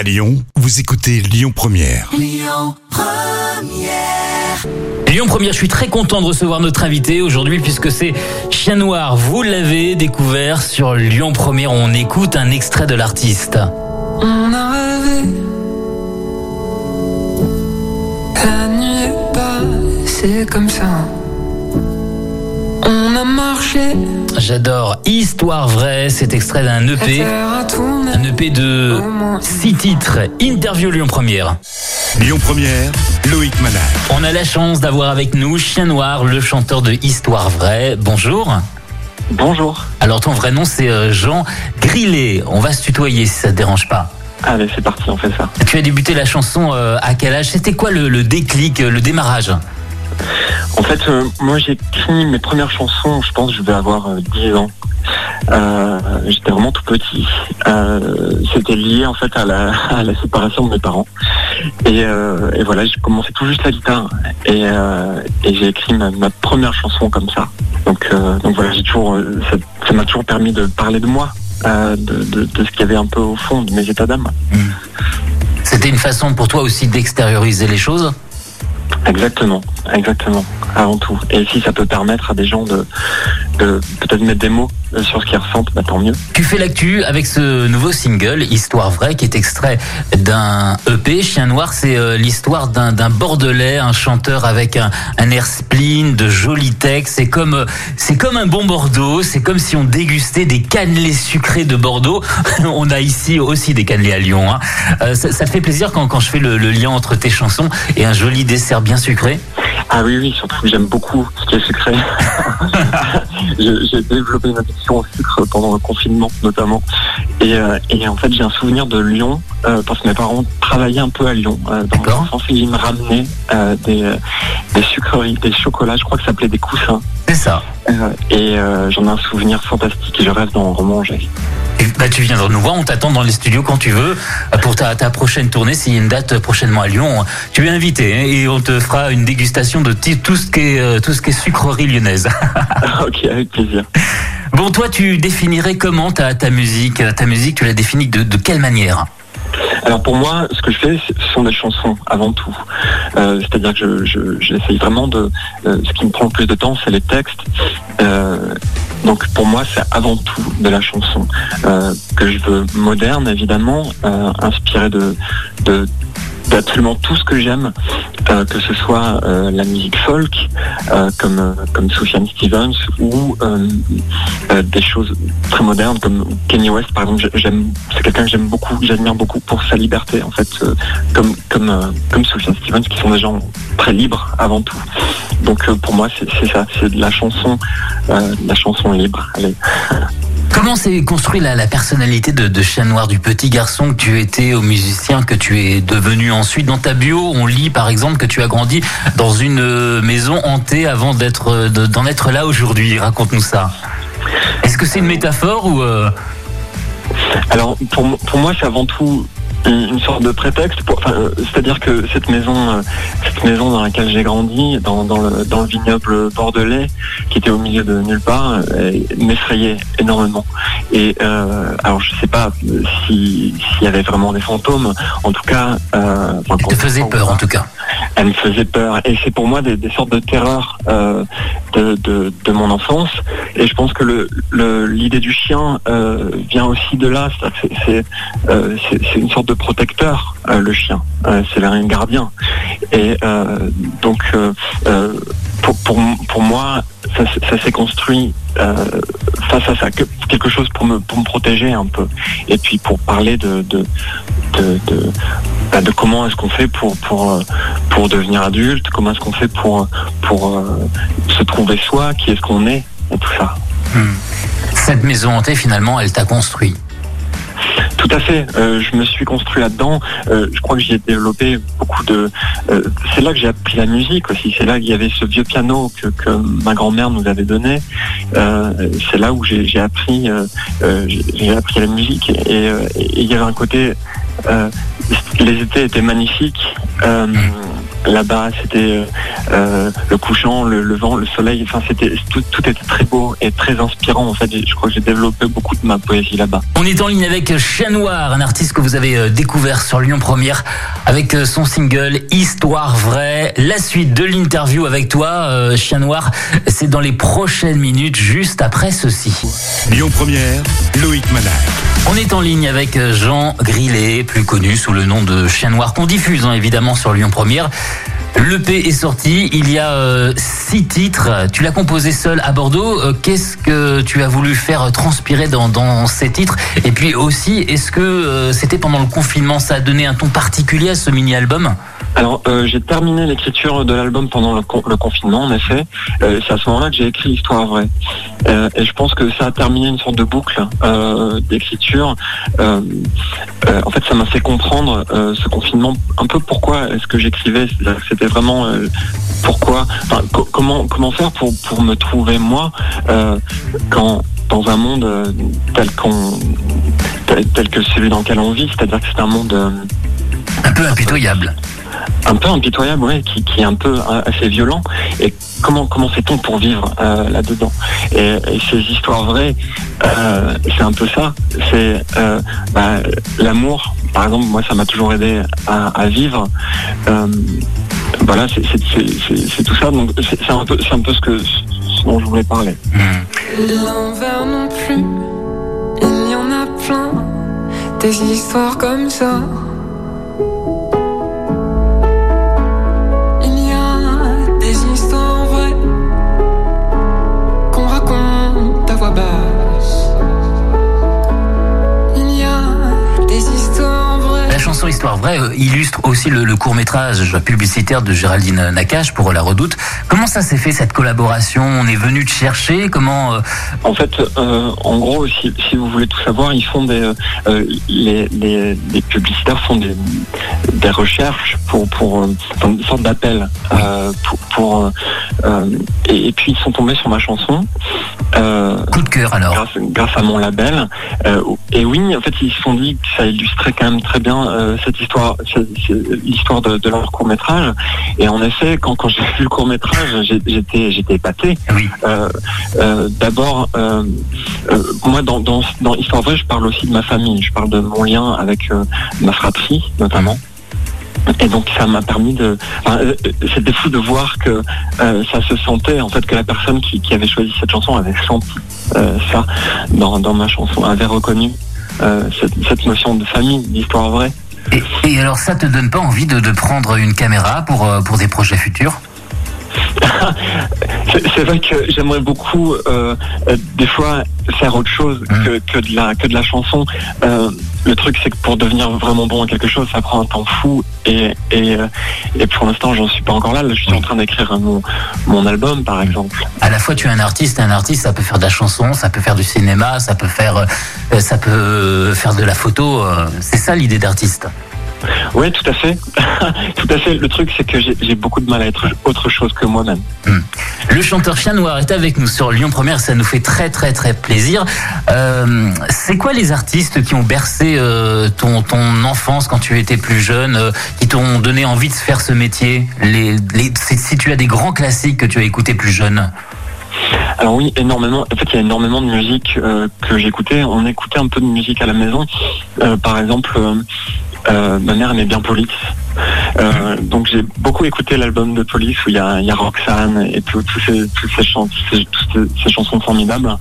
À Lyon, vous écoutez Lyon Première. Lyon Première, je suis très content de recevoir notre invité aujourd'hui puisque c'est Chien Noir. Vous l'avez découvert sur Lyon Première. On écoute un extrait de l'artiste. On a rêvé. La nuit est passée comme ça. Marché. J'adore Histoire vraie, cet extrait d'un EP. Un EP de six titres. Interview Lyon Première. Lyon Première, Loïc Manal. On a la chance d'avoir avec nous Chien Noir, le chanteur de Histoire vraie. Bonjour. Bonjour. Alors ton vrai nom c'est euh, Jean Grillet. On va se tutoyer si ça te dérange pas. Allez, c'est parti, on fait ça. Tu as débuté la chanson euh, à quel âge? C'était quoi le, le déclic, euh, le démarrage? En fait, euh, moi j'ai écrit mes premières chansons, je pense que je vais avoir euh, 10 ans. Euh, J'étais vraiment tout petit. Euh, C'était lié en fait à la, séparation de mes parents. Et, euh, voilà, j'ai commencé tout juste la guitare et, euh, j'ai écrit ma, première chanson comme ça. Donc, euh, voilà, euh, ça m'a toujours permis de parler de moi, euh, de, ce qu'il y avait un peu au fond de mes états d'âme. C'était une façon pour toi aussi d'extérioriser les choses? Exactement, exactement, avant tout. Et si ça peut permettre à des gens de, peut-être mettre des mots euh, sur ce qu'ils ressentent, bah, tant mieux. Tu fais l'actu avec ce nouveau single, Histoire vraie, qui est extrait d'un EP. Chien Noir, c'est euh, l'histoire d'un Bordelais, un chanteur avec un, air spleen, de jolis textes. C'est comme, euh, c'est comme un bon Bordeaux. C'est comme si on dégustait des cannelés sucrés de Bordeaux. on a ici aussi des cannelés à Lyon. hein. Ça, fait plaisir quand, quand je fais le lien entre tes chansons et un joli dessert bien sucré? Ah oui, oui, surtout que j'aime beaucoup ce qui est sucré. J'ai développé une addiction au sucre pendant le confinement, notamment. Et, euh, et en fait, j'ai un souvenir de Lyon, euh, parce que mes parents travaillaient un peu à Lyon, euh, dans et ils me ramenaient euh, des, des sucreries, des chocolats, je crois que ça s'appelait des coussins. C'est ça. Et j'en ai un souvenir fantastique et je rêve d'en remanger. Bah, tu viendras nous voir, on t'attend dans les studios quand tu veux euh, pour ta, ta prochaine tournée. S'il y a une date prochainement à Lyon, tu es invité hein, et on te fera une dégustation de tout ce qui est, euh, tout ce qui est sucrerie lyonnaise. ok, avec plaisir. bon, toi, tu définirais comment ta, ta musique Ta musique, tu la définis de, de quelle manière? Alors pour moi, ce que je fais, ce sont des chansons avant tout. Euh, C'est-à-dire que je- je- j'essaye vraiment de... euh, ce qui me prend le plus de temps, c'est les textes. Euh, donc pour moi, c'est avant tout de la chanson. Euh, que je veux moderne, évidemment, euh, inspiré de... de d'absolument tout ce que j'aime, euh, que ce soit euh, la musique folk, euh, comme comme Sufjan Stevens, ou des choses très modernes comme Kanye West par exemple. J'aime, c'est quelqu'un que j'aime beaucoup, j'admire beaucoup pour sa liberté en fait, comme comme comme Sufjan Stevens, qui sont des gens très libres avant tout. Donc pour moi c'est, ça, c'est de la chanson, de la chanson libre. Allez. Comment s'est construit la, la personnalité de, Chien Noir, du petit garçon que tu étais au musicien que tu es devenu ensuite? Dans ta bio, on lit par exemple que tu as grandi dans une euh, maison hantée avant euh, de- d'en être là aujourd'hui. Raconte-nous ça. Est-ce que c'est une métaphore ou euh, Alors pour, pour moi c'est avant tout une, sorte de prétexte, pour, enfin, euh, c'est-à-dire que cette maison, euh, cette maison dans laquelle j'ai grandi, dans, dans, le, dans le vignoble bordelais, qui était au milieu de nulle part, euh, m'effrayait énormément. Et euh, alors je sais pas si- s'il y avait vraiment des fantômes, en tout cas, euh, enfin, elle te faisait peur en tout cas elle me faisait peur. Et c'est pour moi des, des sortes de terreurs euh, de, de, de mon enfance. Et je pense que le- le- l'idée du chien vient aussi de là. C'est une sorte de protecteur, euh, le chien. Euh, c'est un gardien. Et euh, donc, pour, pour, pour moi, ça, s'est construit face à ça, que- quelque chose pour me, pour me protéger un peu. Et puis pour parler de, de, de, bah, comment est-ce qu'on fait pour, pour, pour devenir adulte, comment est-ce qu'on fait pour, pour se trouver soi, qui est-ce qu'on est, et tout ça. Cette maison hantée finalement, elle t'a construit. Tout à fait. Euh, je me suis construit là-dedans. Euh, je crois que j'y ai développé beaucoup de. euh, c'est là que j'ai appris la musique aussi. C'est là qu'il y avait ce vieux piano que, ma grand-mère nous avait donné. C'est là où j'ai j'ai appris. j'ai j'ai appris la musique et il y avait un côté. les étés étaient magnifiques. Là-bas, c'était euh, euh, le couchant, le, le vent, le soleil. Enfin, c'était tout, tout était très beau et très inspirant. En fait, je crois que j'ai développé beaucoup de ma poésie là-bas. On est en ligne avec Chien Noir, un artiste que vous avez euh, découvert sur Lyon Première avec son single Histoire vraie. La suite de l'interview avec toi, euh, Chien Noir, c'est dans les prochaines minutes, juste après ceci. Lyon Première, Loïc Manal. On est en ligne avec euh, Jean Grillet, plus connu sous le nom de Chien Noir, qu'on diffuse hein, évidemment sur Lyon Première. L'EP est sorti, il y a euh, six titres. Tu l'as composé seul à Bordeaux. Euh, Qu'est-ce que tu as voulu faire transpirer dans, ces titres? Et puis aussi, est-ce que c'était pendant le confinement Ça a donné un ton particulier à ce mini-album? Alors, euh, j'ai terminé l'écriture de l'album pendant le, con- le confinement, en effet. Euh, c'est à ce moment-là que j'ai écrit l'histoire vraie. Euh, et je pense que ça a terminé une sorte de boucle d'écriture. En fait, ça m'a fait comprendre ce confinement un peu pourquoi est-ce que j'écrivais. C'était vraiment pourquoi, comment faire pour me trouver moi quand dans un monde tel tel, que celui dans lequel on vit, c'est-à-dire que c'est un monde Un peu impitoyable. Un peu impitoyable, ouais, qui, est un peu euh, assez violent. Et comment comment fait-on pour vivre euh, là-dedans? Et, ces histoires vraies, euh, c'est un peu ça. C'est bah, l'amour, par exemple, moi ça m'a toujours aidé à, vivre. Voilà, c'est tout ça. Donc c'est un peu c'est un peu ce que ce dont je voulais parler. L'envers non plus, il y en a plein, des histoires comme ça. Chanson Histoire vraie euh, illustre aussi le, le court métrage publicitaire de Géraldine Nakache pour La Redoute. Comment ça s'est fait cette collaboration? On est venu te chercher? Comment euh, En fait, euh, en gros, si, si vous voulez tout savoir, ils font des euh, les, les, les publicitaires font des, des recherches pour pour enfin, une sorte d'appel pour, pour et, et puis ils sont tombés sur ma chanson. Coup de cœur alors. grâce, grâce à mon label. Et oui en fait ils se sont dit que ça illustrait quand même très bien euh, cette histoire l'histoire de, de leur court métrage et en effet quand, quand j'ai vu le court métrage j'étais j'étais épaté Oui. euh, euh, D'abord, moi, dans, dans, dans Histoire vraie, je parle aussi de ma famille. Je parle de mon lien avec ma fratrie, notamment. Et donc, ça m'a permis de. enfin, C'était fou de voir que euh, ça se sentait, en fait, que la personne qui, qui avait choisi cette chanson avait senti euh, ça dans, dans ma chanson, avait reconnu euh, cette, cette notion de famille, d'histoire vraie. Et, et alors ça te donne pas envie de, de prendre une caméra pour, euh, pour des projets futurs? C'est vrai que j'aimerais beaucoup euh, euh, des fois faire autre chose Mm. que, que de la que de la chanson. Euh, le truc c'est que pour devenir vraiment bon à quelque chose, ça prend un temps fou et et, euh, et pour l'instant j'en suis pas encore là. Là, je suis en train d'écrire mon mon album par exemple. À la fois tu es un artiste, et un artiste ça peut faire de la chanson, ça peut faire du cinéma, ça peut faire, euh, ça peut faire de la photo. euh, C'est ça l'idée d'artiste. Oui, tout à fait, tout à fait. Le truc c'est que j'ai beaucoup de mal à être autre chose que moi-même. Le chanteur Chien Noir est avec nous sur Lyon Première, ça nous fait très très très plaisir. Euh, c'est quoi les artistes qui ont bercé euh, ton, ton enfance quand tu étais plus jeune, euh, qui t'ont donné envie de faire ce métier? Les, les, si si tu as des grands classiques que tu as écoutés plus jeune Alors oui, énormément. En fait, il y a énormément de musique euh, que j'écoutais. On écoutait un peu de musique à la maison. Euh, par exemple, euh, ma mère aimait bien Police. Euh, donc j'ai beaucoup écouté l'album de Police où il y a, y a Roxane et ces, toutes ces, chansons formidables.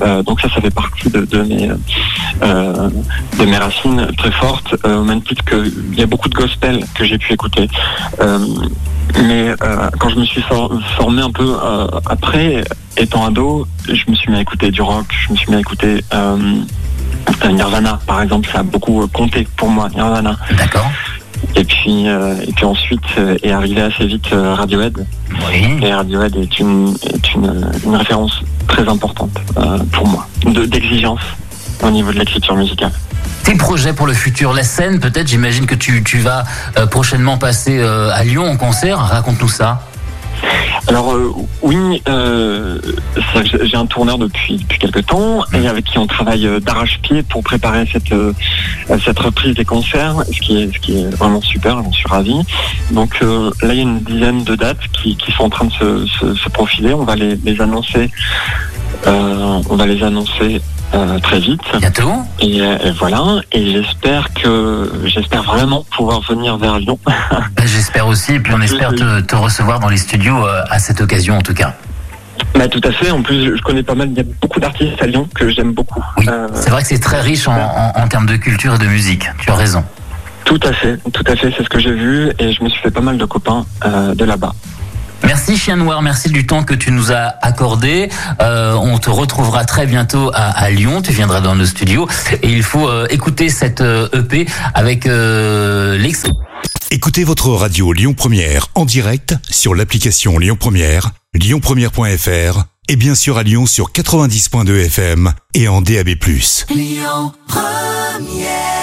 Euh, donc ça, ça fait partie de, mes de mes racines très fortes. Au même titre qu'il y a beaucoup de gospel que j'ai pu écouter. Mais quand je me suis for- formé un peu après, étant ado, je me suis mis à écouter du rock, je me suis mis à écouter Nirvana, par exemple, ça a beaucoup euh, compté pour moi, Nirvana. D'accord Et puis, euh, et puis ensuite euh, est arrivé assez vite euh, Radiohead. Oui. Et Radiohead est une, est une, une référence très importante euh, pour moi, de- d'exigence au niveau de l'écriture musicale. Tes projets pour le futur, la scène peut-être, j'imagine que tu, tu vas euh, prochainement passer euh, à Lyon en concert, raconte-nous ça. Alors euh, oui, euh, j'ai- un tourneur depuis depuis quelques temps et avec qui on travaille euh, d'arrache-pied pour préparer cette cette reprise des concerts, ce qui est ce qui est vraiment super, j'en suis ravi. Donc là il y a une dizaine de dates qui, qui sont en train de se, se, se profiler. On va les, les annoncer, euh, on va les annoncer euh, très vite. Bientôt. Et, euh, et voilà. Et j'espère que j'espère vraiment pouvoir venir vers Lyon. Ben, J'espère aussi, et puis on espère te, te recevoir dans les studios euh, à cette occasion en tout cas. Bah, tout à fait. En plus, je- connais pas mal. Il y a beaucoup d'artistes à Lyon que j'aime beaucoup. Oui, c'est vrai que c'est très riche en, en- en termes de culture et de musique. Tu as raison. tout à fait, tout à fait. C'est ce que j'ai vu et je me suis fait pas mal de copains euh, de là-bas. Merci Chien Noir, merci du temps que tu nous as accordé. Euh, on te retrouvera très bientôt à, à Lyon, tu viendras dans nos studios et il faut euh, écouter cette euh, EP avec euh, l'ex. Écoutez votre radio Lyon Première en direct sur l'application Lyon Première, lyonpremière.fr et bien sûr à Lyon sur 90.2 FM et en DAB+. Lyon Première